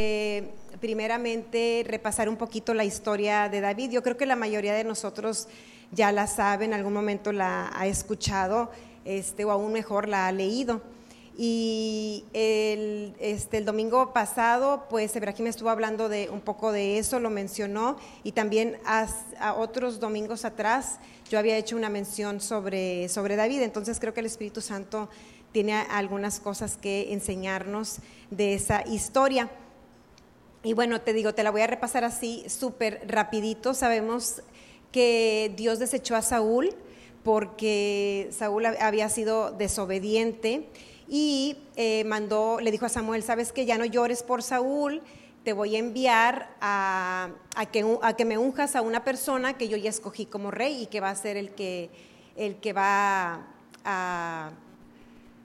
Eh, primeramente, repasar un poquito la historia de David. Yo creo que la mayoría de nosotros ya la sabe, en algún momento la ha escuchado, este, o aún mejor la ha leído. Y el, este, el domingo pasado, pues Ebrahim estuvo hablando de un poco de eso, lo mencionó, y también a, otros domingos atrás yo había hecho una mención sobre, sobre David, entonces creo que el Espíritu Santo tiene algunas cosas que enseñarnos de esa historia. Y bueno, te digo, te la voy a repasar así súper rapidito. Sabemos que Dios desechó a Saúl porque Saúl había sido desobediente y eh, mandó, le dijo a Samuel, sabes que ya no llores por Saúl, te voy a enviar a, que, a, que, me unjas a una persona que yo ya escogí como rey y que va a ser el que, el que va a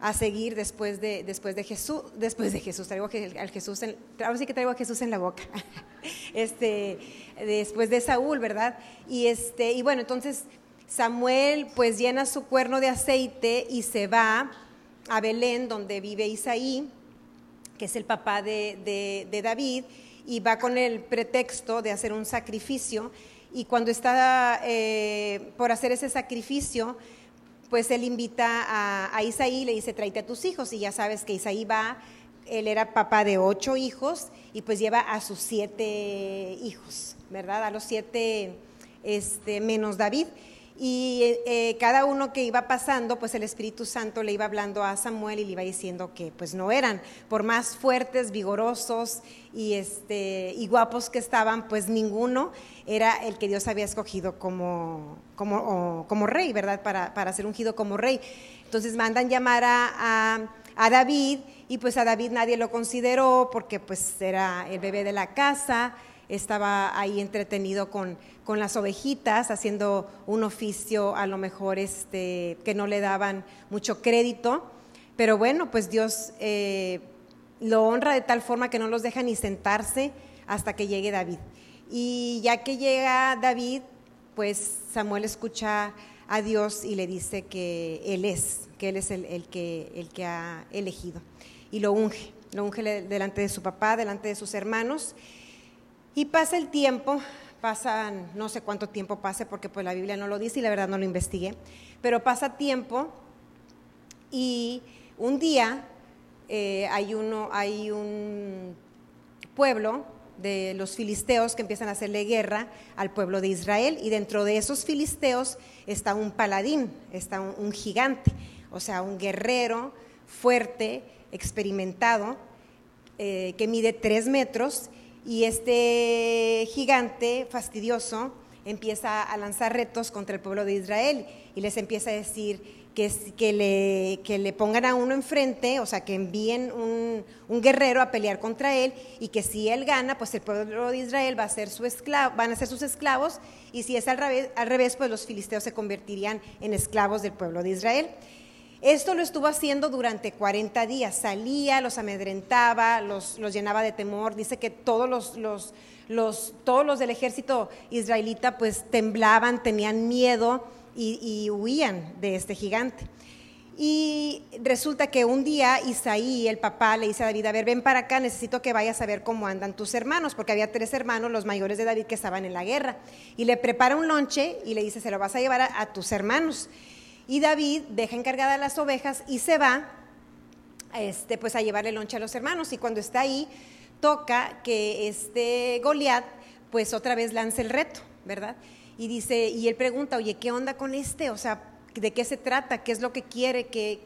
a seguir después de, después de Jesús, después de Jesús, traigo al Jesús, en, ahora sí que traigo a Jesús en la boca, este, después de Saúl, ¿verdad? Y, este, y bueno, entonces Samuel pues llena su cuerno de aceite y se va a Belén, donde vive Isaí, que es el papá de, David, y va con el pretexto de hacer un sacrificio, y cuando está eh, por hacer ese sacrificio, pues él invita a, Isaí, le dice, tráete a tus hijos, y ya sabes que Isaí va, él era papá de ocho hijos, y pues lleva a sus siete hijos, ¿verdad? A los siete este, menos David. Y eh, cada uno que iba pasando, pues el Espíritu Santo le iba hablando a Samuel y le iba diciendo que pues no eran, por más fuertes, vigorosos y, este, y guapos que estaban, pues ninguno era el que Dios había escogido como, como, como rey, ¿verdad? Para, para, ser ungido como rey. Entonces mandan llamar a, a, David y pues a David nadie lo consideró porque pues era el bebé de la casa, estaba ahí entretenido con, con las ovejitas, haciendo un oficio a lo mejor este, que no le daban mucho crédito. Pero bueno, pues Dios eh, lo honra de tal forma que no los deja ni sentarse hasta que llegue David. Y ya que llega David, pues Samuel escucha a Dios y le dice que Él es, que Él es el, que, el que ha elegido. Y lo unge, lo unge delante de su papá, delante de sus hermanos. Y pasa el tiempo, pasan, no sé cuánto tiempo pase porque pues la Biblia no lo dice y la verdad no lo investigué, pero pasa tiempo y un día eh, hay, uno, hay un pueblo de los filisteos que empiezan a hacerle guerra al pueblo de Israel y dentro de esos filisteos está un paladín, está un, gigante, o sea, un guerrero fuerte, experimentado, eh, que mide tres metros y este gigante fastidioso empieza a lanzar retos contra el pueblo de Israel y les empieza a decir que, que, le, que le pongan a uno enfrente, o sea, que envíen un, un, guerrero a pelear contra él y que si él gana, pues el pueblo de Israel va a ser su esclavo, van a ser sus esclavos y si es al revés, al revés, pues los filisteos se convertirían en esclavos del pueblo de Israel. Esto lo estuvo haciendo durante 40 días. Salía, los amedrentaba, los, llenaba de temor. Dice que todos los, todos los del ejército israelita pues temblaban, tenían miedo y, huían de este gigante. Y resulta que un día Isaí, el papá, le dice a David, a ver, ven para acá, necesito que vayas a ver cómo andan tus hermanos, porque había tres hermanos, los mayores de David, que estaban en la guerra. Y le prepara un lonche y le dice, se lo vas a llevar a tus hermanos. Y David deja encargadas las ovejas y se va este, pues a llevarle lonche a los hermanos. Y cuando está ahí, toca que este Goliat pues otra vez lance el reto, ¿verdad? Y dice, y él pregunta, oye, ¿qué onda con este? O sea, ¿de qué se trata? ¿Qué es lo que quiere? ¿Qué,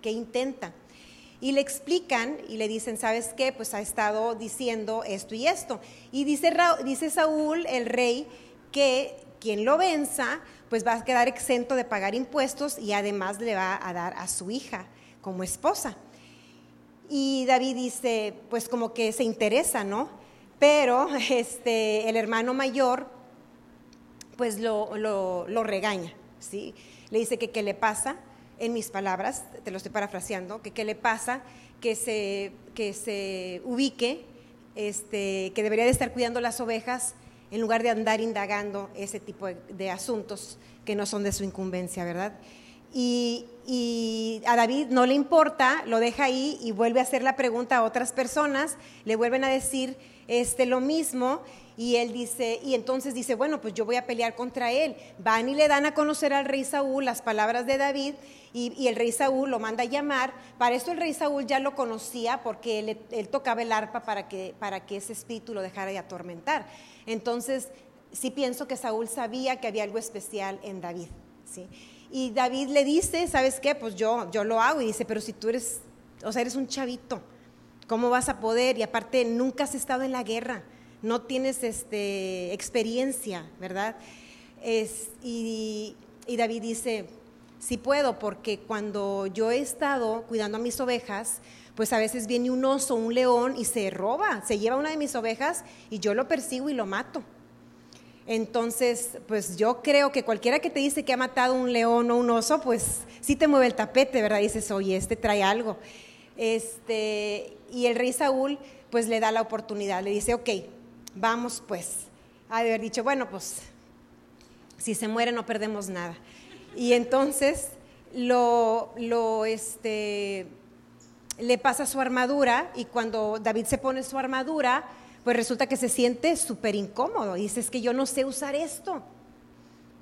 qué intenta? Y le explican y le dicen, ¿sabes qué? Pues ha estado diciendo esto y esto. Y dice, dice Saúl, el rey, que quien lo venza, pues va a quedar exento de pagar impuestos y además le va a dar a su hija como esposa. Y David dice, pues como que se interesa, ¿no? Pero este, el hermano mayor, pues lo, lo, regaña, ¿sí? Le dice que qué le pasa, en mis palabras, te lo estoy parafraseando, que qué le pasa, que se, que se ubique, este, que debería de estar cuidando las ovejas en lugar de andar indagando ese tipo de, asuntos que no son de su incumbencia, ¿verdad? y, y a David no le importa, lo deja ahí y vuelve a hacer la pregunta a otras personas, le vuelven a decir este, lo mismo y él dice, y entonces dice, bueno, pues yo voy a pelear contra él. Van y le dan a conocer al rey Saúl las palabras de David y, el rey Saúl lo manda a llamar. Para esto el rey Saúl ya lo conocía porque él, tocaba el arpa para que, para que ese espíritu lo dejara de atormentar. Entonces, sí pienso que Saúl sabía que había algo especial en David. ¿sí? Y David le dice, ¿sabes qué? Pues yo, yo lo hago. Y dice, pero si tú eres, o sea, eres un chavito, ¿cómo vas a poder? Y aparte, nunca has estado en la guerra no tienes este, experiencia, ¿verdad? y, David dice, sí puedo, porque cuando yo he estado cuidando a mis ovejas, pues a veces viene un oso, un león y se roba, se lleva una de mis ovejas y yo lo persigo y lo mato. Entonces, pues yo creo que cualquiera que te dice que ha matado un león o un oso, pues sí te mueve el tapete, ¿verdad? dices, oye, este trae algo. Este, y el rey Saúl, pues le da la oportunidad, le dice, ok, vamos pues. Ha de haber dicho, bueno, pues si se muere no perdemos nada. Y entonces lo, este, le pasa su armadura y cuando David se pone su armadura, pues resulta que se siente súper incómodo. Y dice, es que yo no sé usar esto.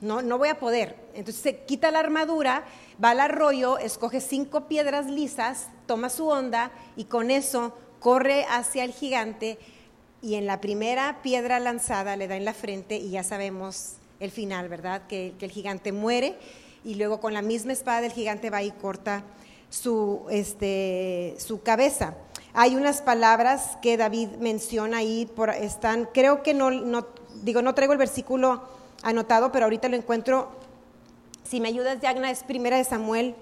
No, no voy a poder. Entonces se quita la armadura, va al arroyo, escoge cinco piedras lisas, toma su onda y con eso corre hacia el gigante y en la primera piedra lanzada le da en la frente y ya sabemos el final, ¿verdad? Que, el gigante muere y luego con la misma espada del gigante va y corta su, este, su cabeza. Hay unas palabras que David menciona ahí, por, están, creo que no, no, digo, no traigo el versículo anotado, pero ahorita lo encuentro. Si me ayudas, Yagna, es primera de Samuel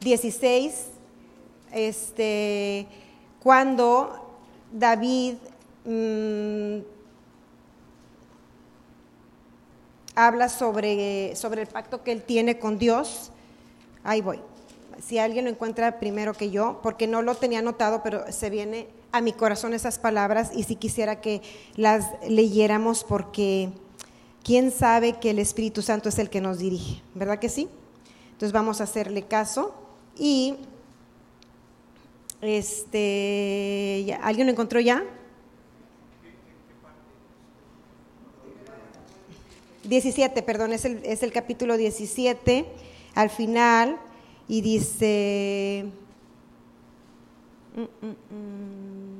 16, este, cuando David Mm, habla sobre, sobre el pacto que él tiene con Dios. Ahí voy. Si alguien lo encuentra primero que yo, porque no lo tenía anotado, pero se viene a mi corazón esas palabras y si quisiera que las leyéramos porque quién sabe que el Espíritu Santo es el que nos dirige, ¿verdad que sí? Entonces vamos a hacerle caso y este, ¿alguien lo encontró ya? 17, perdón, es el, capítulo 17, al final, y dice... Mm, mm, mm.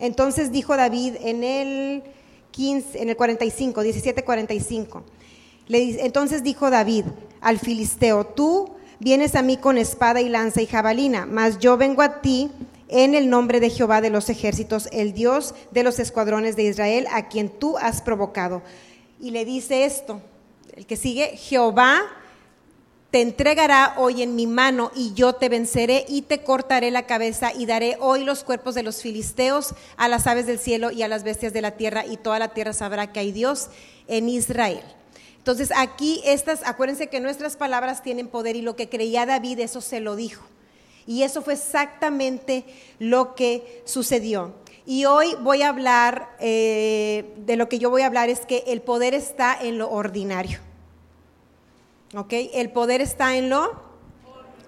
Entonces dijo David en el 15, en el 45, 17, 45. Le, entonces dijo David al filisteo, tú vienes a mí con espada y lanza y jabalina, mas yo vengo a ti en el nombre de Jehová de los ejércitos, el Dios de los escuadrones de Israel, a quien tú has provocado y le dice esto, el que sigue, Jehová te entregará hoy en mi mano y yo te venceré y te cortaré la cabeza y daré hoy los cuerpos de los filisteos a las aves del cielo y a las bestias de la tierra y toda la tierra sabrá que hay Dios en Israel. Entonces aquí estas, acuérdense que nuestras palabras tienen poder y lo que creía David, eso se lo dijo. Y eso fue exactamente lo que sucedió. Y hoy voy a hablar, eh, de lo que yo voy a hablar es que el poder está en lo ordinario. ¿Ok? El poder está en lo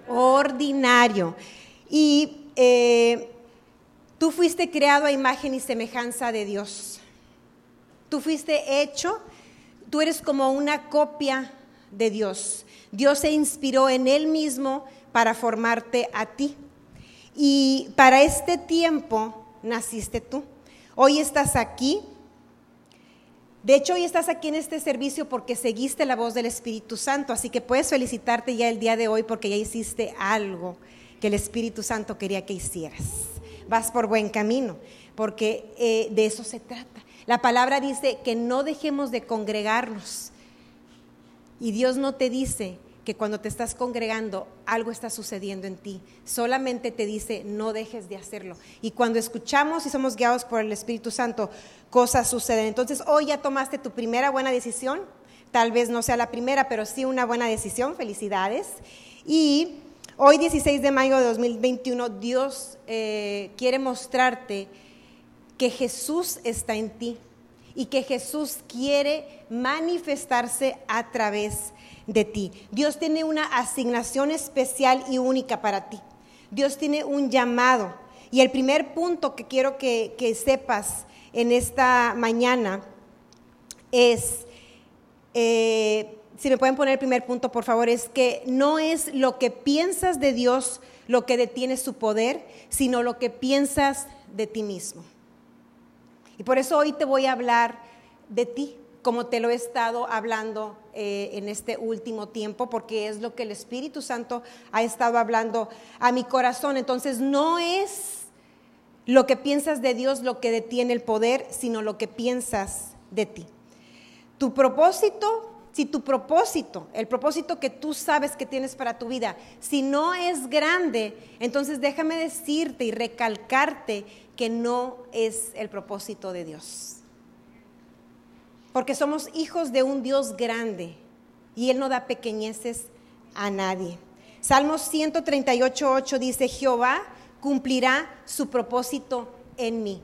ordinario. Y eh, tú fuiste creado a imagen y semejanza de Dios. Tú fuiste hecho, tú eres como una copia de Dios. Dios se inspiró en Él mismo para formarte a ti. Y para este tiempo naciste tú. Hoy estás aquí. De hecho, hoy estás aquí en este servicio porque seguiste la voz del Espíritu Santo, así que puedes felicitarte ya el día de hoy porque ya hiciste algo que el Espíritu Santo quería que hicieras. Vas por buen camino, porque eh, de eso se trata. La palabra dice que no dejemos de congregarnos. Y Dios no te dice que cuando te estás congregando algo está sucediendo en ti. Solamente te dice, no dejes de hacerlo. Y cuando escuchamos y somos guiados por el Espíritu Santo, cosas suceden. Entonces, hoy ya tomaste tu primera buena decisión. Tal vez no sea la primera, pero sí una buena decisión. Felicidades. Y hoy, 16 de mayo de 2021, Dios eh, quiere mostrarte que Jesús está en ti y que Jesús quiere manifestarse a través de ti. Dios tiene una asignación especial y única para ti. Dios tiene un llamado. Y el primer punto que quiero que, sepas en esta mañana es, eh, si me pueden poner el primer punto, por favor, es que no es lo que piensas de Dios lo que detiene su poder, sino lo que piensas de ti mismo. Y por eso hoy te voy a hablar de ti, como te lo he estado hablando eh, en este último tiempo, porque es lo que el Espíritu Santo ha estado hablando a mi corazón. Entonces no es lo que piensas de Dios lo que detiene el poder, sino lo que piensas de ti. Tu propósito, si tu propósito, el propósito que tú sabes que tienes para tu vida, si no es grande, entonces déjame decirte y recalcarte que no es el propósito de Dios. Porque somos hijos de un Dios grande y Él no da pequeñeces a nadie. Salmos 138, dice, Jehová cumplirá su propósito en mí.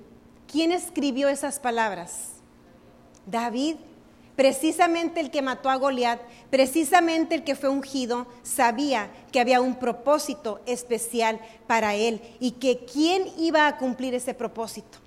¿Quién escribió esas palabras? David, precisamente el que mató a Goliat, precisamente el que fue ungido, sabía que había un propósito especial para él y que quién iba a cumplir ese propósito.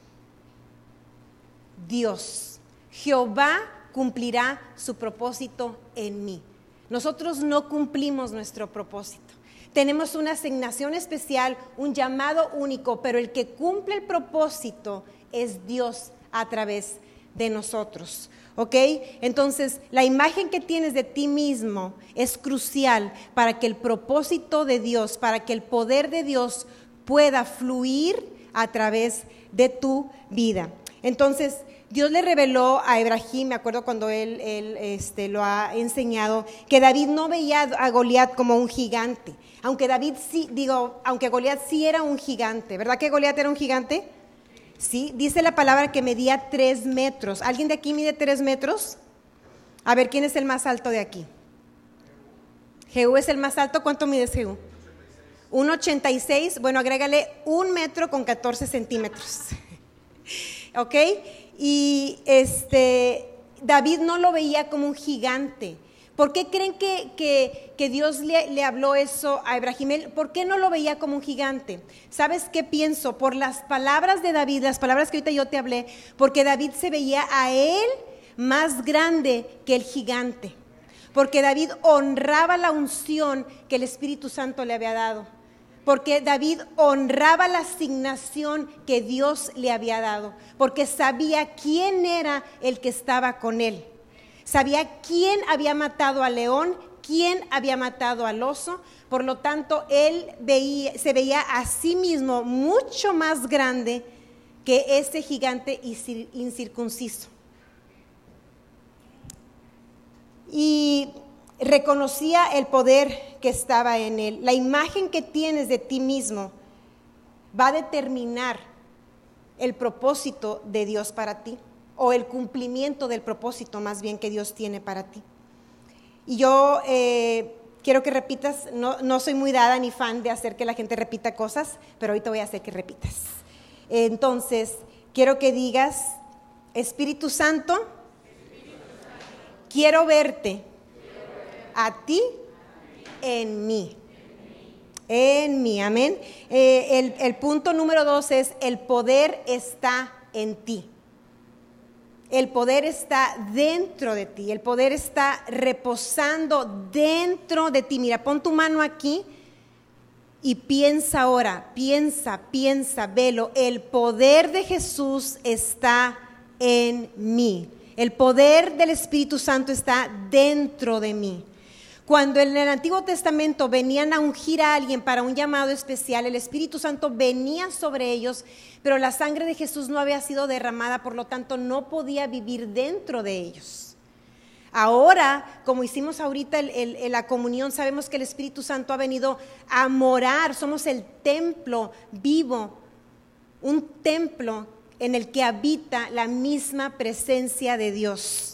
Dios. Jehová cumplirá su propósito en mí. Nosotros no cumplimos nuestro propósito. Tenemos una asignación especial, un llamado único, pero el que cumple el propósito es Dios a través de nosotros. ¿Ok? Entonces, la imagen que tienes de ti mismo es crucial para que el propósito de Dios, para que el poder de Dios pueda fluir a través de tu vida. Entonces, Dios le reveló a Ibrahim, me acuerdo cuando él, este, lo ha enseñado, que David no veía a Goliat como un gigante, aunque David sí, digo, aunque Goliat sí era un gigante, ¿verdad que Goliat era un gigante? Sí, dice la palabra que medía tres metros. ¿Alguien de aquí mide tres metros? A ver, ¿quién es el más alto de aquí? Jehú es el más alto. ¿Cuánto mide Jehú? 1,86. Bueno, agrégale un metro con 14 centímetros. ¿Ok? Y este, David no lo veía como un gigante. ¿Por qué creen que, Dios le, habló eso a Ibrahim? ¿Por qué no lo veía como un gigante? ¿Sabes qué pienso? Por las palabras de David, las palabras que ahorita yo te hablé, porque David se veía a él más grande que el gigante. Porque David honraba la unción que el Espíritu Santo le había dado. Porque David honraba la asignación que Dios le había dado. Porque sabía quién era el que estaba con él. Sabía quién había matado al león, quién había matado al oso. Por lo tanto, él se veía a sí mismo mucho más grande que ese gigante incircunciso. Y reconocía el poder que estaba en él. La imagen que tienes de ti mismo va a determinar el propósito de Dios para ti o el cumplimiento del propósito más bien que Dios tiene para ti. Y yo eh, quiero que repitas, no, no, soy muy dada ni fan de hacer que la gente repita cosas, pero te voy a hacer que repitas. Entonces, quiero que digas, Espíritu Santo, quiero verte a ti en mí. En mí, amén. Eh, el punto número dos es, el poder está en ti. El poder está dentro de ti, el poder está reposando dentro de ti. Mira, pon tu mano aquí y piensa ahora, piensa, piensa, velo. El poder de Jesús está en mí. El poder del Espíritu Santo está dentro de mí. Cuando en el Antiguo Testamento venían a ungir a alguien para un llamado especial, el Espíritu Santo venía sobre ellos, pero la sangre de Jesús no había sido derramada, por lo tanto no podía vivir dentro de ellos. Ahora, como hicimos ahorita en la comunión, sabemos que el Espíritu Santo ha venido a morar, somos el templo vivo, un templo en el que habita la misma presencia de Dios.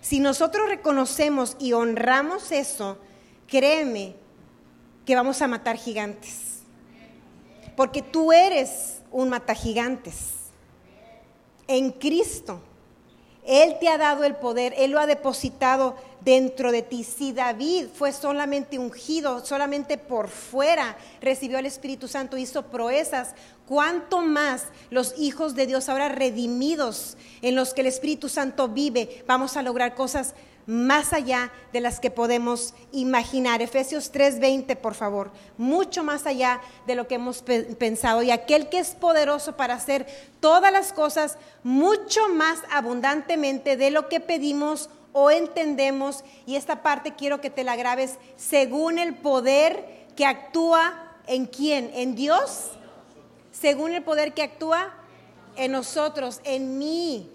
Si nosotros reconocemos y honramos eso, créeme que vamos a matar gigantes. Porque tú eres un mata gigantes. En Cristo Él te ha dado el poder, Él lo ha depositado dentro de ti. Si David fue solamente ungido, solamente por fuera recibió el Espíritu Santo, hizo proezas, cuánto más los hijos de Dios ahora redimidos en los que el Espíritu Santo vive, vamos a lograr cosas más allá de las que podemos imaginar. Efesios 3:20, por favor, mucho más allá de lo que hemos pensado. Y aquel que es poderoso para hacer todas las cosas mucho más abundantemente de lo que pedimos o entendemos. Y esta parte quiero que te la grabes según el poder que actúa en quién, en Dios, según el poder que actúa en nosotros, en mí.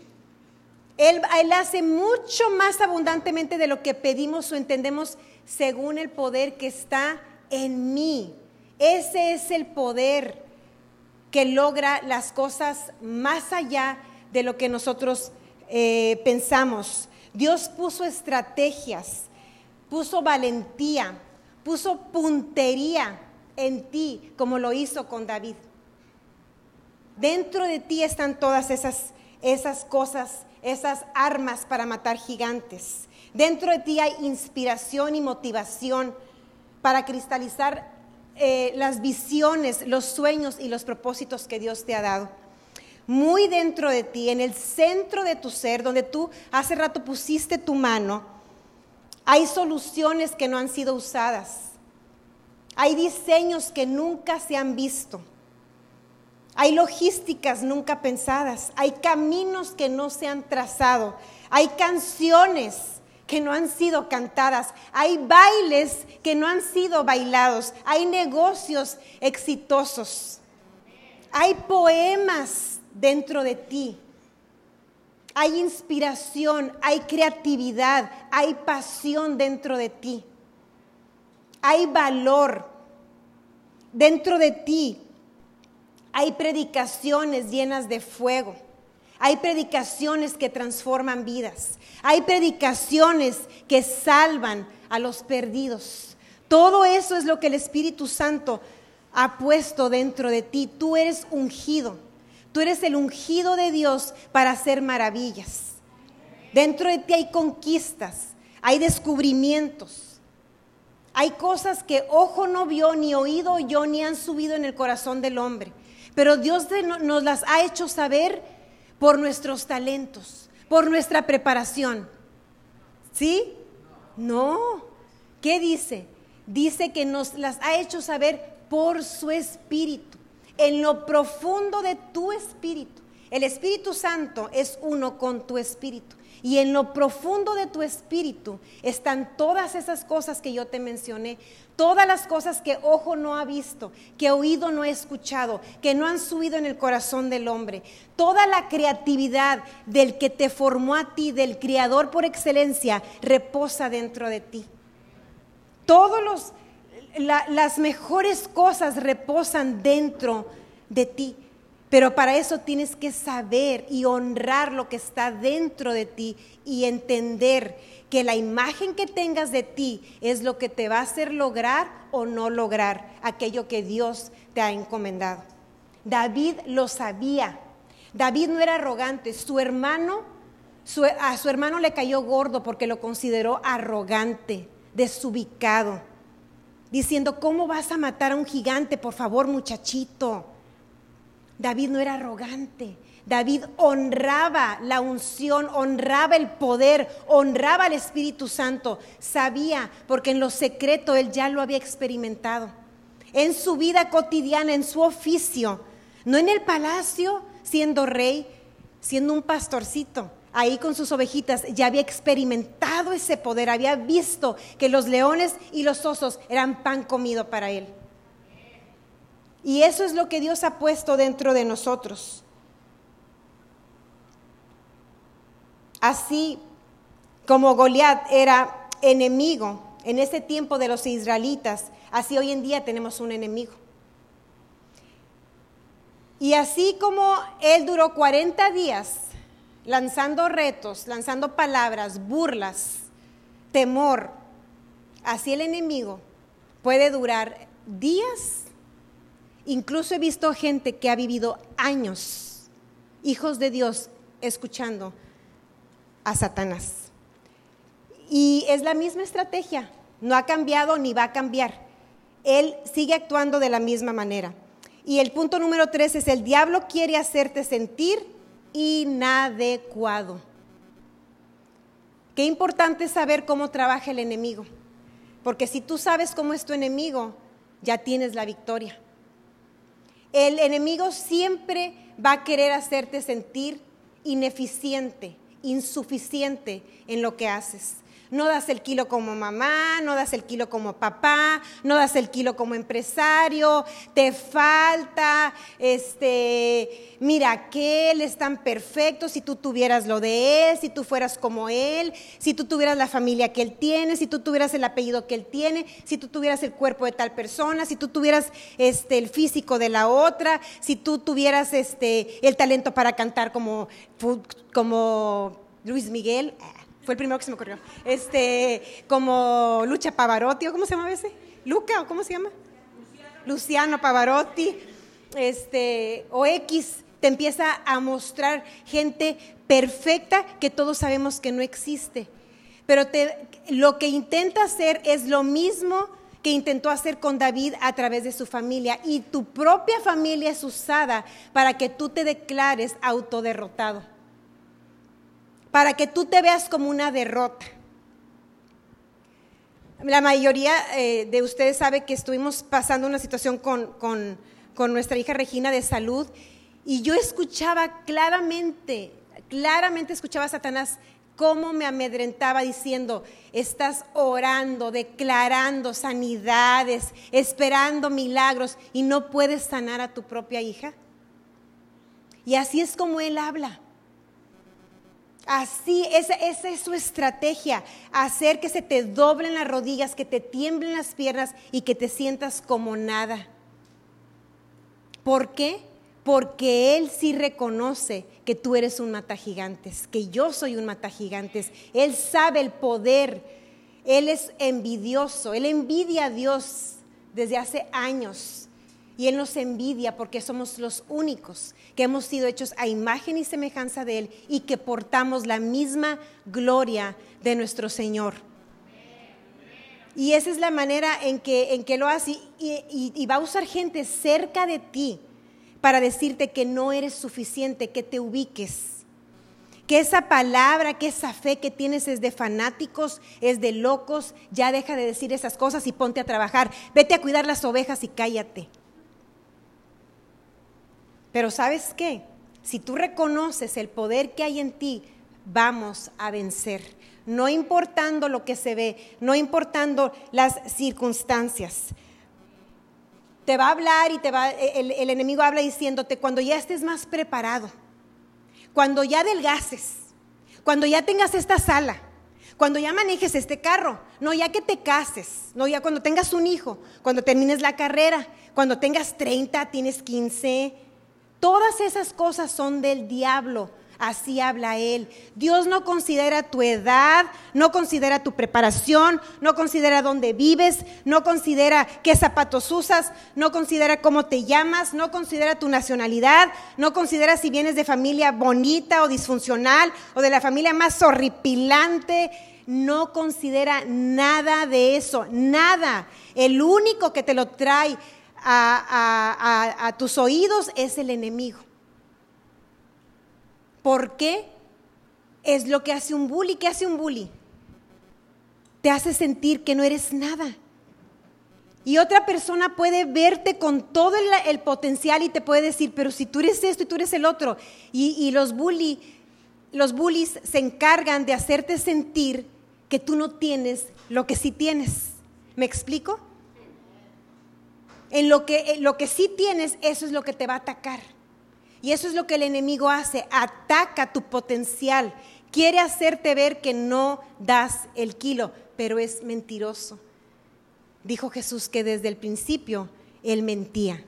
Él, hace mucho más abundantemente de lo que pedimos o entendemos según el poder que está en mí. Ese es el poder que logra las cosas más allá de lo que nosotros eh, pensamos. Dios puso estrategias, puso valentía, puso puntería en ti, como lo hizo con David. Dentro de ti están todas esas, esas cosas esas armas para matar gigantes. Dentro de ti hay inspiración y motivación para cristalizar eh, las visiones, los sueños y los propósitos que Dios te ha dado. Muy dentro de ti, en el centro de tu ser, donde tú hace rato pusiste tu mano, hay soluciones que no han sido usadas. Hay diseños que nunca se han visto. Hay logísticas nunca pensadas, hay caminos que no se han trazado, hay canciones que no han sido cantadas, hay bailes que no han sido bailados, hay negocios exitosos, hay poemas dentro de ti, hay inspiración, hay creatividad, hay pasión dentro de ti, hay valor dentro de ti hay predicaciones llenas de fuego. Hay predicaciones que transforman vidas. Hay predicaciones que salvan a los perdidos. Todo eso es lo que el Espíritu Santo ha puesto dentro de ti. Tú eres ungido. Tú eres el ungido de Dios para hacer maravillas. Dentro de ti hay conquistas, hay descubrimientos. Hay cosas que ojo no vio, ni oído yo, ni han subido en el corazón del hombre pero Dios nos las ha hecho saber por nuestros talentos, por nuestra preparación. ¿Sí? No. ¿Qué dice? Dice que nos las ha hecho saber por su espíritu, en lo profundo de tu espíritu. El Espíritu Santo es uno con tu espíritu. Y en lo profundo de tu espíritu están todas esas cosas que yo te mencioné, todas las cosas que ojo no ha visto, que oído no ha escuchado, que no han subido en el corazón del hombre. Toda la creatividad del que te formó a ti, del Creador por excelencia, reposa dentro de ti. Las mejores cosas reposan dentro de ti. Pero para eso tienes que saber y honrar lo que está dentro de ti y entender que la imagen que tengas de ti es lo que te va a hacer lograr o no lograr aquello que Dios te ha encomendado. David lo sabía. David no era arrogante. Su hermano, a su hermano le cayó gordo porque lo consideró arrogante, desubicado, diciendo, ¿cómo vas a matar a un gigante? Por favor, muchachito. David no era arrogante. David honraba la unción, honraba el poder, honraba al Espíritu Santo. Sabía, porque en lo secreto él ya lo había experimentado. En su vida cotidiana, en su oficio, no en el palacio, siendo rey, siendo un pastorcito, ahí con sus ovejitas, ya había experimentado ese poder, había visto que los leones y los osos eran pan comido para él. Y eso es lo que Dios ha puesto dentro de nosotros. Así como Goliat era enemigo en ese tiempo de los israelitas, así hoy en día tenemos un enemigo. Y así como él duró 40 días lanzando retos, lanzando palabras, burlas, temor, así el enemigo puede durar días Incluso he visto gente que ha vivido años, hijos de Dios, escuchando a Satanás. Y es la misma estrategia, no ha cambiado ni va a cambiar. Él sigue actuando de la misma manera. Y el punto número tres es, el diablo quiere hacerte sentir inadecuado. Qué importante saber cómo trabaja el enemigo, porque si tú sabes cómo es tu enemigo, ya tienes la victoria. El enemigo siempre va a querer hacerte sentir ineficiente, insuficiente en lo que haces no das el kilo como mamá, no das el kilo como papá, no das el kilo como empresario, te falta, este, mira, que él es tan perfecto, si tú tuvieras lo de él, si tú fueras como él, si tú tuvieras la familia que él tiene, si tú tuvieras el apellido que él tiene, si tú tuvieras el cuerpo de tal persona, si tú tuvieras este, el físico de la otra, si tú tuvieras este, el talento para cantar como, como Luis Miguel. Fue el primero que se me ocurrió. Este, como Lucha Pavarotti, ¿o cómo se llama ese? Luca, ¿o cómo se llama? Luciano, Pavarotti. Este, o X, te empieza a mostrar gente perfecta que todos sabemos que no existe. Pero te, lo que intenta hacer es lo mismo que intentó hacer con David a través de su familia. Y tu propia familia es usada para que tú te declares autoderrotado para que tú te veas como una derrota. La mayoría eh, de ustedes sabe que estuvimos pasando una situación con, con nuestra hija Regina de salud y yo escuchaba claramente, claramente escuchaba a Satanás cómo me amedrentaba diciendo, estás orando, declarando sanidades, esperando milagros y no puedes sanar a tu propia hija. Y así es como él habla. Así, esa, es su estrategia, hacer que se te doblen las rodillas, que te tiemblen las piernas y que te sientas como nada. ¿Por qué? Porque Él sí reconoce que tú eres un mata gigantes, que yo soy un mata gigantes. Él sabe el poder, Él es envidioso, Él envidia a Dios desde hace años. Y Él nos envidia porque somos los únicos que hemos sido hechos a imagen y semejanza de Él y que portamos la misma gloria de nuestro Señor. Y esa es la manera en que, en que lo hace. Y, y va a usar gente cerca de ti para decirte que no eres suficiente, que te ubiques. Que esa palabra, que esa fe que tienes es de fanáticos, es de locos. Ya deja de decir esas cosas y ponte a trabajar. Vete a cuidar las ovejas y cállate. Pero sabes qué? Si tú reconoces el poder que hay en ti, vamos a vencer. No importando lo que se ve, no importando las circunstancias. Te va a hablar y te va, el, el enemigo habla diciéndote cuando ya estés más preparado, cuando ya adelgaces, cuando ya tengas esta sala, cuando ya manejes este carro, no ya que te cases, no ya cuando tengas un hijo, cuando termines la carrera, cuando tengas 30, tienes 15, Todas esas cosas son del diablo. Así habla Él. Dios no considera tu edad, no considera tu preparación, no considera dónde vives, no considera qué zapatos usas, no considera cómo te llamas, no considera tu nacionalidad, no considera si vienes de familia bonita o disfuncional o de la familia más horripilante. No considera nada de eso, nada. El único que te lo trae a, tus oídos es el enemigo. ¿Por qué? Es lo que hace un bully. ¿Qué hace un bully? Te hace sentir que no eres nada. Y otra persona puede verte con todo el, potencial y te puede decir, pero si tú eres esto y tú eres el otro. Y, los, bully, los bullies se encargan de hacerte sentir que tú no tienes lo que sí tienes. ¿Me explico? En lo que, lo que sí tienes, eso es lo que te va a atacar. Y eso es lo que el enemigo hace, ataca tu potencial. Quiere hacerte ver que no das el kilo, pero es mentiroso. Dijo Jesús que desde el principio él mentía.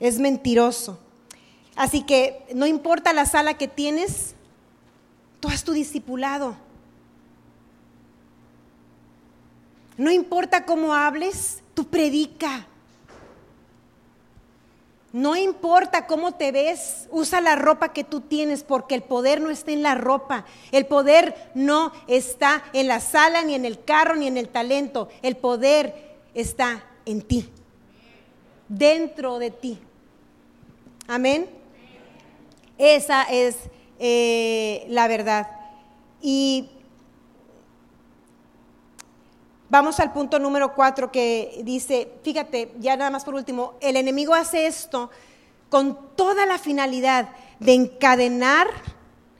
Es mentiroso. Así que no importa la sala que tienes, tú has tu discipulado. No importa cómo hables, tú predica. No importa cómo te ves, usa la ropa que tú tienes porque el poder no está en la ropa. El poder no está en la sala, ni en el carro, ni en el talento. El poder está en ti, dentro de ti. Amén. Esa es eh, la verdad. Y vamos al punto número cuatro que dice, fíjate, ya nada más por último, el enemigo hace esto con toda la finalidad de encadenar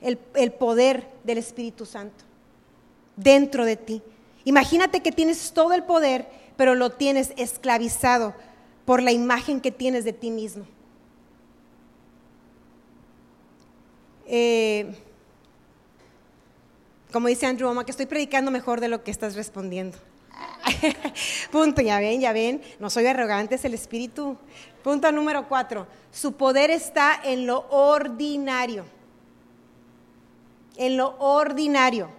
el, el poder del Espíritu Santo dentro de ti. Imagínate que tienes todo el poder, pero lo tienes esclavizado por la imagen que tienes de ti mismo. Eh, como dice Andrew Oma, que estoy predicando mejor de lo que estás respondiendo. Punto, ya ven, ya ven, no soy arrogante, es el espíritu. Punto número cuatro, su poder está en lo ordinario. En lo ordinario.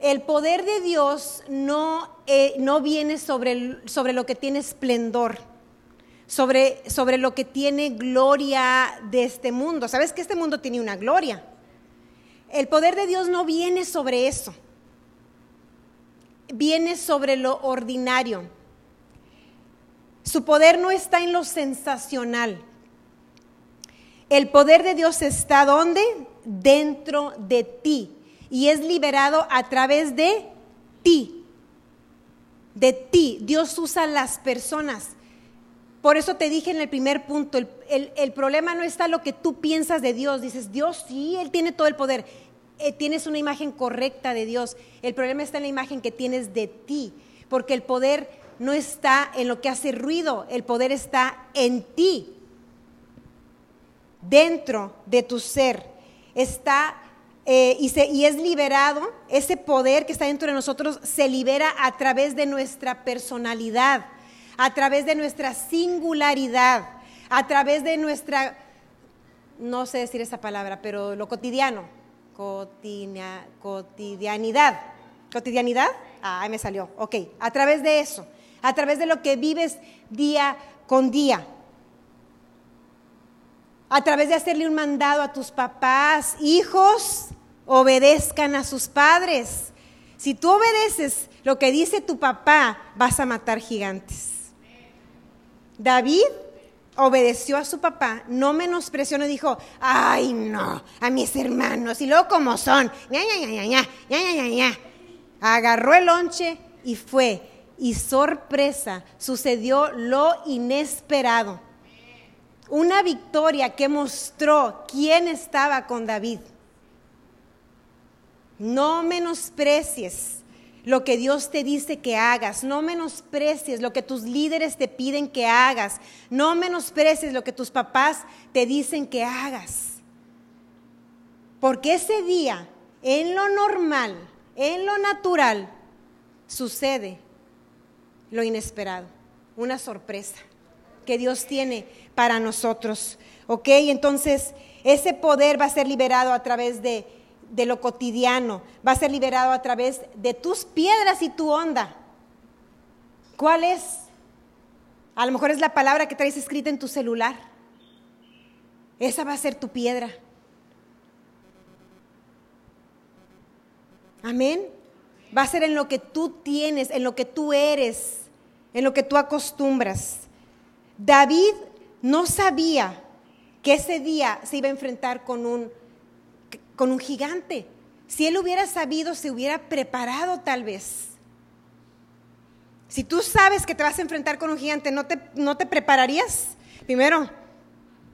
El poder de Dios no, eh, no viene sobre, sobre lo que tiene esplendor sobre, sobre lo que tiene gloria de este mundo. ¿Sabes que este mundo tiene una gloria? El poder de Dios no viene sobre eso, viene sobre lo ordinario. Su poder no está en lo sensacional. El poder de Dios está donde? Dentro de ti. Y es liberado a través de ti. De ti. Dios usa las personas por eso te dije en el primer punto, el, problema no está lo que tú piensas de Dios. Dices, Dios sí, Él tiene todo el poder. Eh, tienes una imagen correcta de Dios. El problema está en la imagen que tienes de ti. Porque el poder no está en lo que hace ruido, el poder está en ti. Dentro de tu ser. Está eh, y, y, es liberado, ese poder que está dentro de nosotros se libera a través de nuestra personalidad a través de nuestra singularidad, a través de nuestra, no sé decir esa palabra, pero lo cotidiano, cotidianidad. ¿Cotidianidad? Ah, me salió. Ok, a través de eso, a través de lo que vives día con día. A través de hacerle un mandado a tus papás, hijos, obedezcan a sus padres. Si tú obedeces lo que dice tu papá, vas a matar gigantes. David obedeció a su papá, no menospreció, no dijo, ay no, a mis hermanos, y luego como son, ña, ña, agarró el lonche y fue. Y sorpresa, sucedió lo inesperado. Una victoria que mostró quién estaba con David. No menosprecies lo que Dios te dice que hagas. No menosprecies lo que tus líderes te piden que hagas. No menosprecies lo que tus papás te dicen que hagas. Porque ese día, en lo normal, en lo natural, sucede lo inesperado, una sorpresa que Dios tiene para nosotros. ¿Ok? Entonces, ese poder va a ser liberado a través de de lo cotidiano, va a ser liberado a través de tus piedras y tu onda. ¿Cuál es? A lo mejor es la palabra que traes escrita en tu celular. Esa va a ser tu piedra. Amén. Va a ser en lo que tú tienes, en lo que tú eres, en lo que tú acostumbras. David no sabía que ese día se iba a enfrentar con un con un gigante. Si él hubiera sabido, se hubiera preparado tal vez. Si tú sabes que te vas a enfrentar con un gigante, ¿no te, no te prepararías? Primero,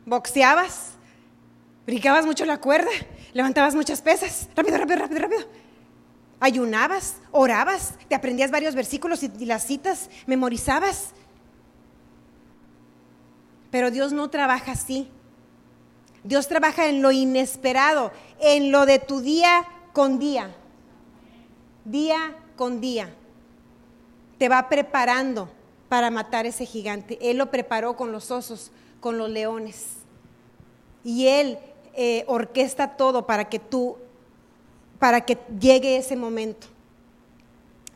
boxeabas, brincabas mucho la cuerda, levantabas muchas pesas, rápido, rápido, rápido, rápido. Ayunabas, orabas, te aprendías varios versículos y, y las citas, memorizabas. Pero Dios no trabaja así. Dios trabaja en lo inesperado, en lo de tu día con día. Día con día. Te va preparando para matar ese gigante. Él lo preparó con los osos, con los leones. Y Él eh, orquesta todo para que tú, para que llegue ese momento.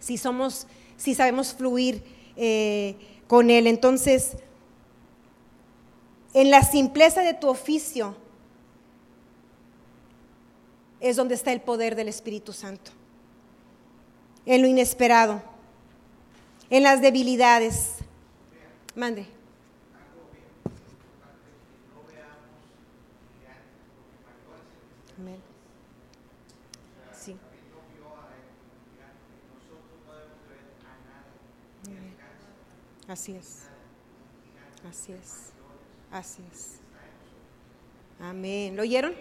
Si somos, si sabemos fluir eh, con Él. Entonces, en la simpleza de tu oficio, es donde está el poder del Espíritu Santo. En lo inesperado, en las debilidades. Mande. Amén. Sí. Así es. Así es. Así es. Amén. ¿Lo oyeron?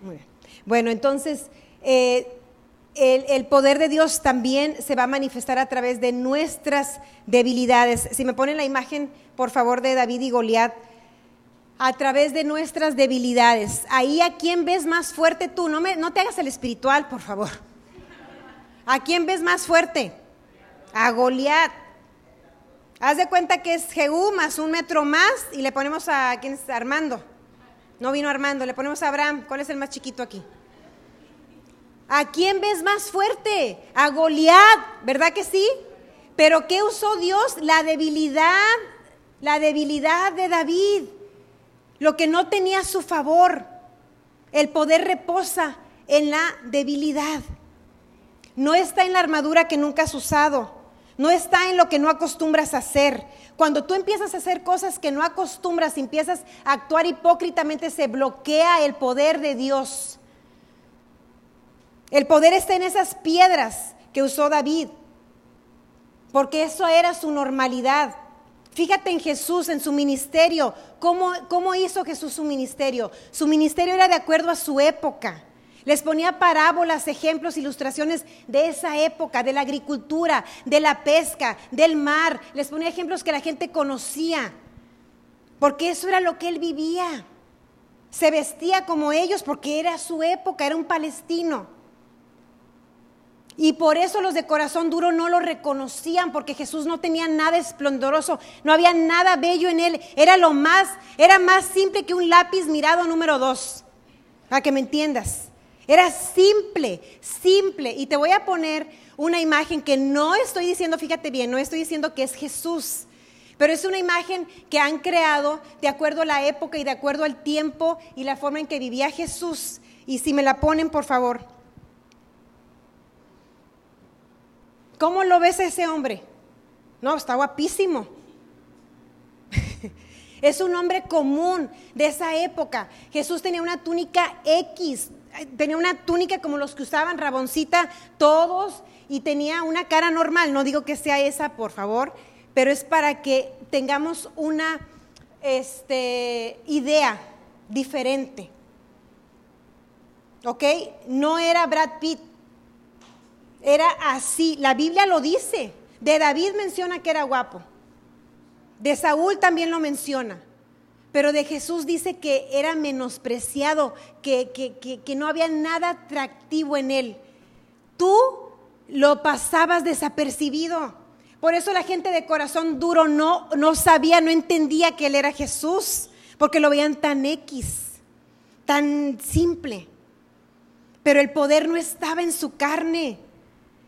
Muy bien. Bueno, entonces, eh, el, poder de Dios también se va a manifestar a través de nuestras debilidades. Si me ponen la imagen, por favor, de David y Goliat, a través de nuestras debilidades. Ahí a quién ves más fuerte tú. No, me, no te hagas el espiritual, por favor. ¿A quién ves más fuerte? A Goliat. Haz de cuenta que es Jehú más un metro más y le ponemos a quién es Armando. No vino Armando, le ponemos a Abraham. ¿Cuál es el más chiquito aquí? ¿A quién ves más fuerte? A Goliat, ¿verdad que sí? Pero ¿qué usó Dios? La debilidad, la debilidad de David, lo que no tenía su favor. El poder reposa en la debilidad. No está en la armadura que nunca has usado. No está en lo que no acostumbras a hacer. Cuando tú empiezas a hacer cosas que no acostumbras empiezas a actuar hipócritamente, se bloquea el poder de Dios. El poder está en esas piedras que usó David, porque eso era su normalidad. Fíjate en Jesús, en su ministerio. ¿Cómo, ¿Cómo, hizo Jesús su ministerio? Su ministerio era de acuerdo a su época. Les ponía parábolas, ejemplos, ilustraciones de esa época, de la agricultura, de la pesca, del mar. Les ponía ejemplos que la gente conocía, porque eso era lo que él vivía. Se vestía como ellos porque era su época, era un palestino. Y por eso los de corazón duro no lo reconocían, porque Jesús no tenía nada esplendoroso, no había nada bello en él. Era lo más, era más simple que un lápiz mirado número dos, para que me entiendas. Era simple, simple. Y te voy a poner una imagen que no estoy diciendo, fíjate bien, no estoy diciendo que es Jesús, pero es una imagen que han creado de acuerdo a la época y de acuerdo al tiempo y la forma en que vivía Jesús. Y si me la ponen, por favor. ¿Cómo lo ves a ese hombre? No, está guapísimo. es un hombre común de esa época. Jesús tenía una túnica X, tenía una túnica como los que usaban Raboncita todos y tenía una cara normal. No digo que sea esa, por favor, pero es para que tengamos una este, idea diferente. ¿Ok? No era Brad Pitt, era así. La Biblia lo dice. De David menciona que era guapo. De Saúl también lo menciona. Pero de Jesús dice que era menospreciado, que, que, no había nada atractivo en él. Tú lo pasabas desapercibido. Por eso la gente de corazón duro no, no sabía, no entendía que él era Jesús, porque lo veían tan X, tan simple. Pero el poder no estaba en su carne.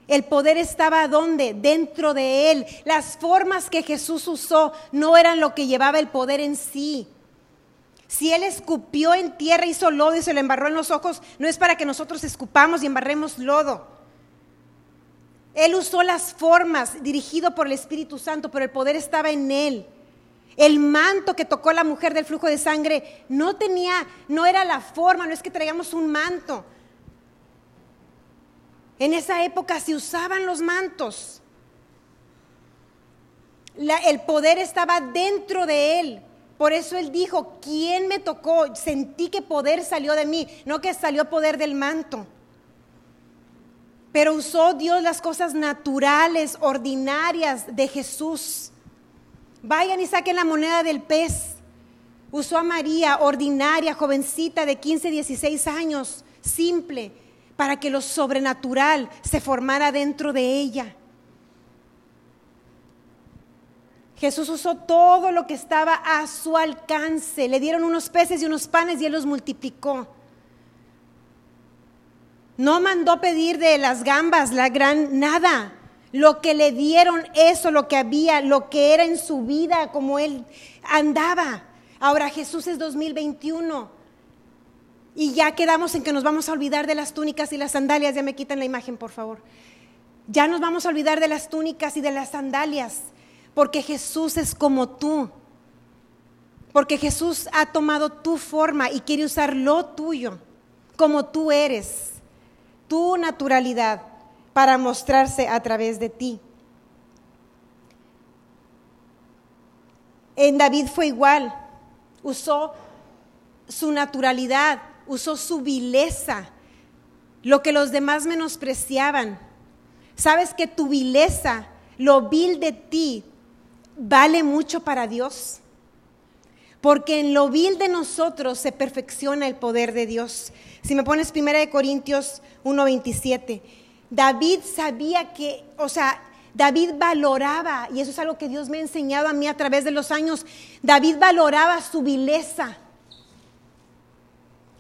El poder estaba donde? Dentro de él. Las formas que Jesús usó no eran lo que llevaba el poder en sí. Si Él escupió en tierra, hizo lodo y se lo embarró en los ojos, no es para que nosotros escupamos y embarremos lodo. Él usó las formas dirigido por el Espíritu Santo, pero el poder estaba en Él. El manto que tocó la mujer del flujo de sangre no tenía, no era la forma, no es que traíamos un manto. En esa época se usaban los mantos. el poder estaba dentro de él. Por eso él dijo, ¿quién me tocó? Sentí que poder salió de mí, no que salió poder del manto. Pero usó Dios las cosas naturales, ordinarias de Jesús. Vayan y saquen la moneda del pez. Usó a María, ordinaria, jovencita de 15, 16 años, simple, para que lo sobrenatural se formara dentro de ella. Jesús usó todo lo que estaba a su alcance. Le dieron unos peces y unos panes y él los multiplicó. No mandó pedir de las gambas la gran nada. Lo que le dieron, eso, lo que había, lo que era en su vida, como él andaba. Ahora Jesús es 2021. Y ya quedamos en que nos vamos a olvidar de las túnicas y las sandalias. Ya me quitan la imagen, por favor. Ya nos vamos a olvidar de las túnicas y de las sandalias, porque Jesús es como tú. Porque Jesús ha tomado tu forma y quiere usar lo tuyo, como tú eres, tu naturalidad, para mostrarse a través de ti. En David fue igual, usó su naturalidad, usó su vileza, lo que los demás menospreciaban. ¿Sabes que tu vileza, lo vil de ti, vale mucho para Dios? Porque en lo vil de nosotros se perfecciona el poder de Dios. Si me pones 1 Corintios 1:27, David sabía que, o sea, David valoraba, y eso es algo que Dios me ha enseñado a mí a través de los años, David valoraba su vileza.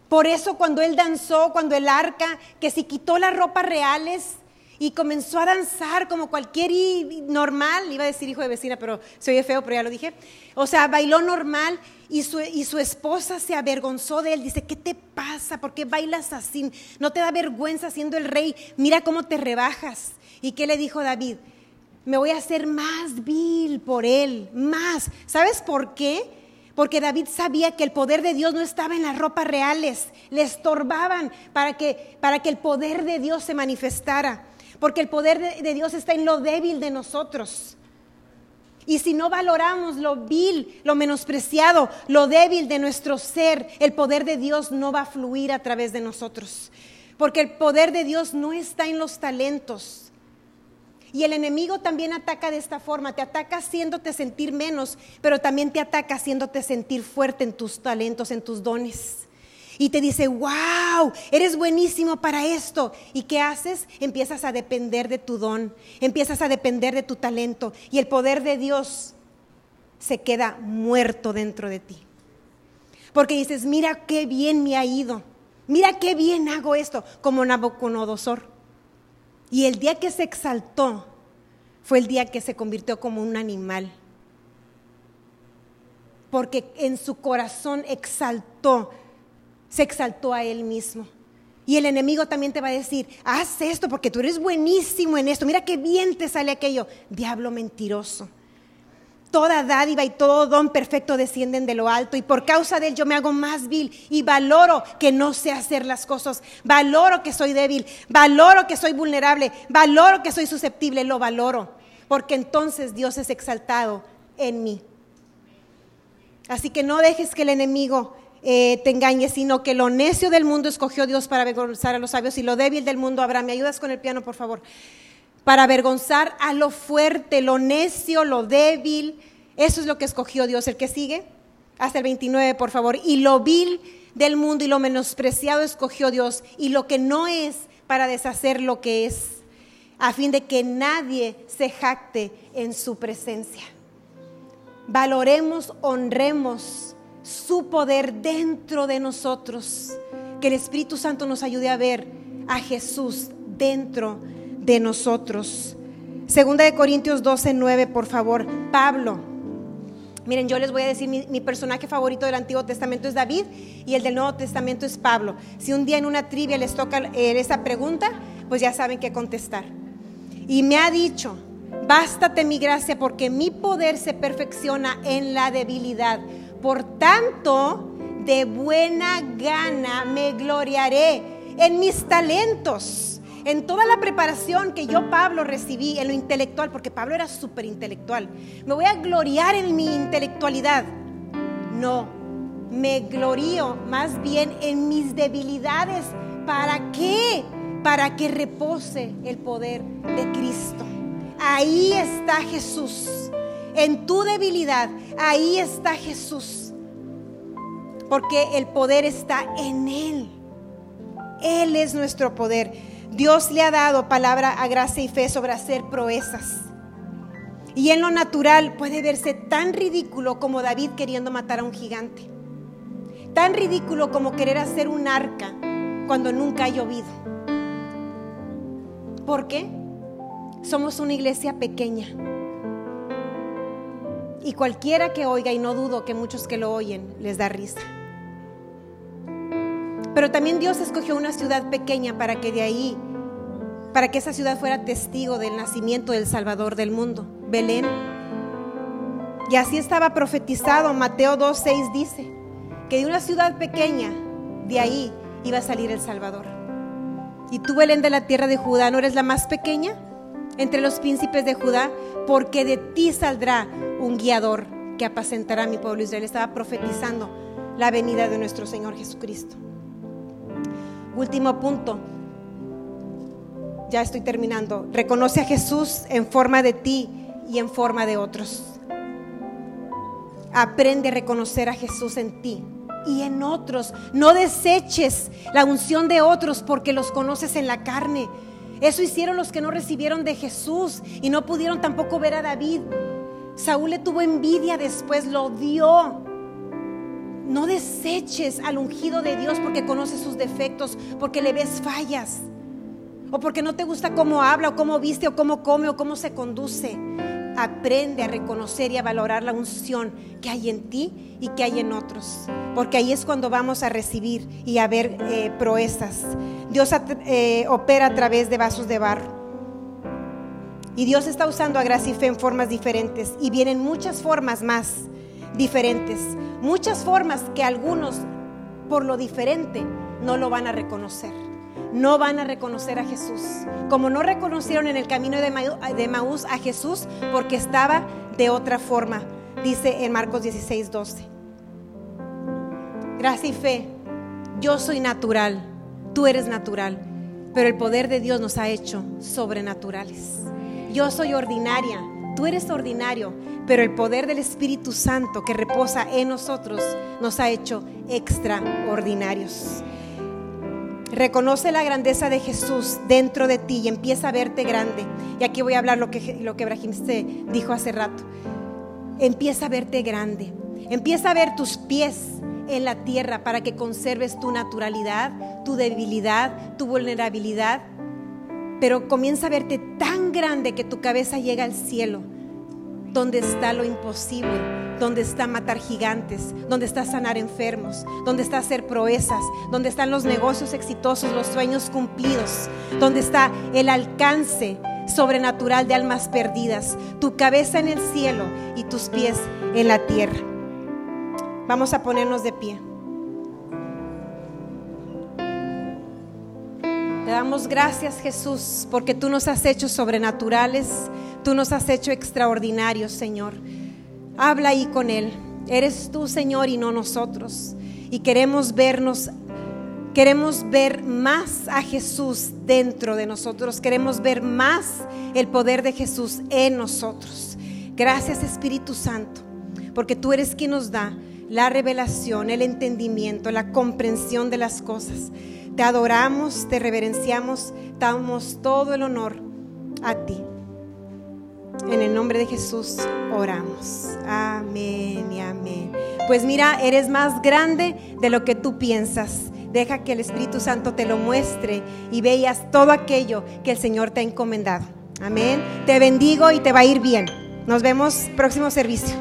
Por eso cuando él danzó, cuando el arca, que se quitó las ropas reales y comenzó a danzar como cualquier normal, iba a decir hijo de vecina, pero se oye feo, pero ya lo dije. O sea, bailó normal y su, y su esposa se avergonzó de él. Dice, ¿qué te pasa? ¿Por qué bailas así? ¿No te da vergüenza siendo el rey? Mira cómo te rebajas. ¿Y qué le dijo David? Me voy a hacer más vil por él, más. ¿Sabes por qué? porque David sabía que el poder de Dios no estaba en las ropas reales, le estorbaban para que, para que el poder de Dios se manifestara, porque el poder de, Dios está en lo débil de nosotros. Y si no valoramos lo vil, lo menospreciado, lo débil de nuestro ser, el poder de Dios no va a fluir a través de nosotros. Porque el poder de Dios no está en los talentos, y el enemigo también ataca de esta forma, te ataca haciéndote sentir menos, pero también te ataca haciéndote sentir fuerte en tus talentos, en tus dones. Y te dice, wow, eres buenísimo para esto. ¿Y qué haces? Empiezas a depender de tu don, empiezas a depender de tu talento. Y el poder de Dios se queda muerto dentro de ti. Porque dices, mira qué bien me ha ido, mira qué bien hago esto, como Nabucodonosor. Y el día que se exaltó fue el día que se convirtió como un animal. Porque en su corazón exaltó, se exaltó a él mismo. Y el enemigo también te va a decir, haz esto porque tú eres buenísimo en esto, mira qué bien te sale aquello. Diablo mentiroso. Toda dádiva y todo don perfecto descienden de lo alto y por causa de él yo me hago más vil y valoro que no sé hacer las cosas, valoro que soy débil, valoro que soy vulnerable, valoro que soy susceptible, lo valoro, porque entonces Dios es exaltado en mí. Así que no dejes que el enemigo eh, te engañe, sino que lo necio del mundo escogió Dios para avergonzar a los sabios y lo débil del mundo habrá. ¿Me ayudas con el piano, por favor? para avergonzar a lo fuerte, lo necio, lo débil. Eso es lo que escogió Dios. El que sigue, hasta el 29, por favor. Y lo vil del mundo y lo menospreciado escogió Dios. Y lo que no es para deshacer lo que es, a fin de que nadie se jacte en su presencia. Valoremos, honremos su poder dentro de nosotros. Que el Espíritu Santo nos ayude a ver a Jesús dentro de nosotros. Segunda de Corintios 12, 9, por favor. Pablo. Miren, yo les voy a decir, mi, personaje favorito del Antiguo Testamento es David y el del Nuevo Testamento es Pablo. Si un día en una trivia les toca esa pregunta, pues ya saben qué contestar. Y me ha dicho, bástate mi gracia porque mi poder se perfecciona en la debilidad. Por tanto, de buena gana me gloriaré en mis talentos en toda la preparación que yo, Pablo, recibí en lo intelectual, porque Pablo era súper intelectual, me voy a gloriar en mi intelectualidad. No, me glorío más bien en mis debilidades. ¿Para qué? Para que repose el poder de Cristo. Ahí está Jesús. En tu debilidad, ahí está Jesús. Porque el poder está en Él. Él es nuestro poder. Dios le ha dado palabra a gracia y fe sobre hacer proezas. Y en lo natural puede verse tan ridículo como David queriendo matar a un gigante. Tan ridículo como querer hacer un arca cuando nunca ha llovido. ¿Por qué? Somos una iglesia pequeña. Y cualquiera que oiga, y no dudo que muchos que lo oyen, les da risa. Pero también Dios escogió una ciudad pequeña para que de ahí, para que esa ciudad fuera testigo del nacimiento del Salvador del mundo, Belén. Y así estaba profetizado, Mateo 2.6 dice, que de una ciudad pequeña, de ahí iba a salir el Salvador. Y tú, Belén de la tierra de Judá, ¿no eres la más pequeña entre los príncipes de Judá? Porque de ti saldrá un guiador que apacentará a mi pueblo Israel. Estaba profetizando la venida de nuestro Señor Jesucristo. Último punto. Ya estoy terminando. Reconoce a Jesús en forma de ti y en forma de otros. Aprende a reconocer a Jesús en ti y en otros. No deseches la unción de otros porque los conoces en la carne. Eso hicieron los que no recibieron de Jesús y no pudieron tampoco ver a David. Saúl le tuvo envidia después, lo dio. No deseches al ungido de Dios porque conoces sus defectos, porque le ves fallas, o porque no te gusta cómo habla, o cómo viste, o cómo come, o cómo se conduce. Aprende a reconocer y a valorar la unción que hay en ti y que hay en otros, porque ahí es cuando vamos a recibir y a ver eh, proezas. Dios eh, opera a través de vasos de barro. Y Dios está usando a gracia y fe en formas diferentes y vienen muchas formas más diferentes, muchas formas que algunos por lo diferente no lo van a reconocer no van a reconocer a Jesús. Como no reconocieron en el camino de Maús a Jesús porque estaba de otra forma, dice en Marcos 16, 12. Gracia y fe, yo soy natural, tú eres natural, pero el poder de Dios nos ha hecho sobrenaturales. Yo soy ordinaria, tú eres ordinario, pero el poder del Espíritu Santo que reposa en nosotros nos ha hecho extraordinarios. Reconoce la grandeza de Jesús dentro de ti y empieza a verte grande. Y aquí voy a hablar lo que, lo que se dijo hace rato. Empieza a verte grande. Empieza a ver tus pies en la tierra para que conserves tu naturalidad, tu debilidad, tu vulnerabilidad. Pero comienza a verte tan grande que tu cabeza llega al cielo, donde está lo imposible donde está matar gigantes, donde está sanar enfermos, donde está hacer proezas, donde están los negocios exitosos, los sueños cumplidos, donde está el alcance sobrenatural de almas perdidas, tu cabeza en el cielo y tus pies en la tierra. Vamos a ponernos de pie. Te damos gracias Jesús porque tú nos has hecho sobrenaturales, tú nos has hecho extraordinarios Señor. Habla ahí con Él. Eres tú, Señor, y no nosotros. Y queremos vernos, queremos ver más a Jesús dentro de nosotros. Queremos ver más el poder de Jesús en nosotros. Gracias, Espíritu Santo, porque tú eres quien nos da la revelación, el entendimiento, la comprensión de las cosas. Te adoramos, te reverenciamos, damos todo el honor a ti. En el nombre de Jesús oramos. Amén y amén. Pues mira, eres más grande de lo que tú piensas. Deja que el Espíritu Santo te lo muestre y veas todo aquello que el Señor te ha encomendado. Amén. Te bendigo y te va a ir bien. Nos vemos próximo servicio.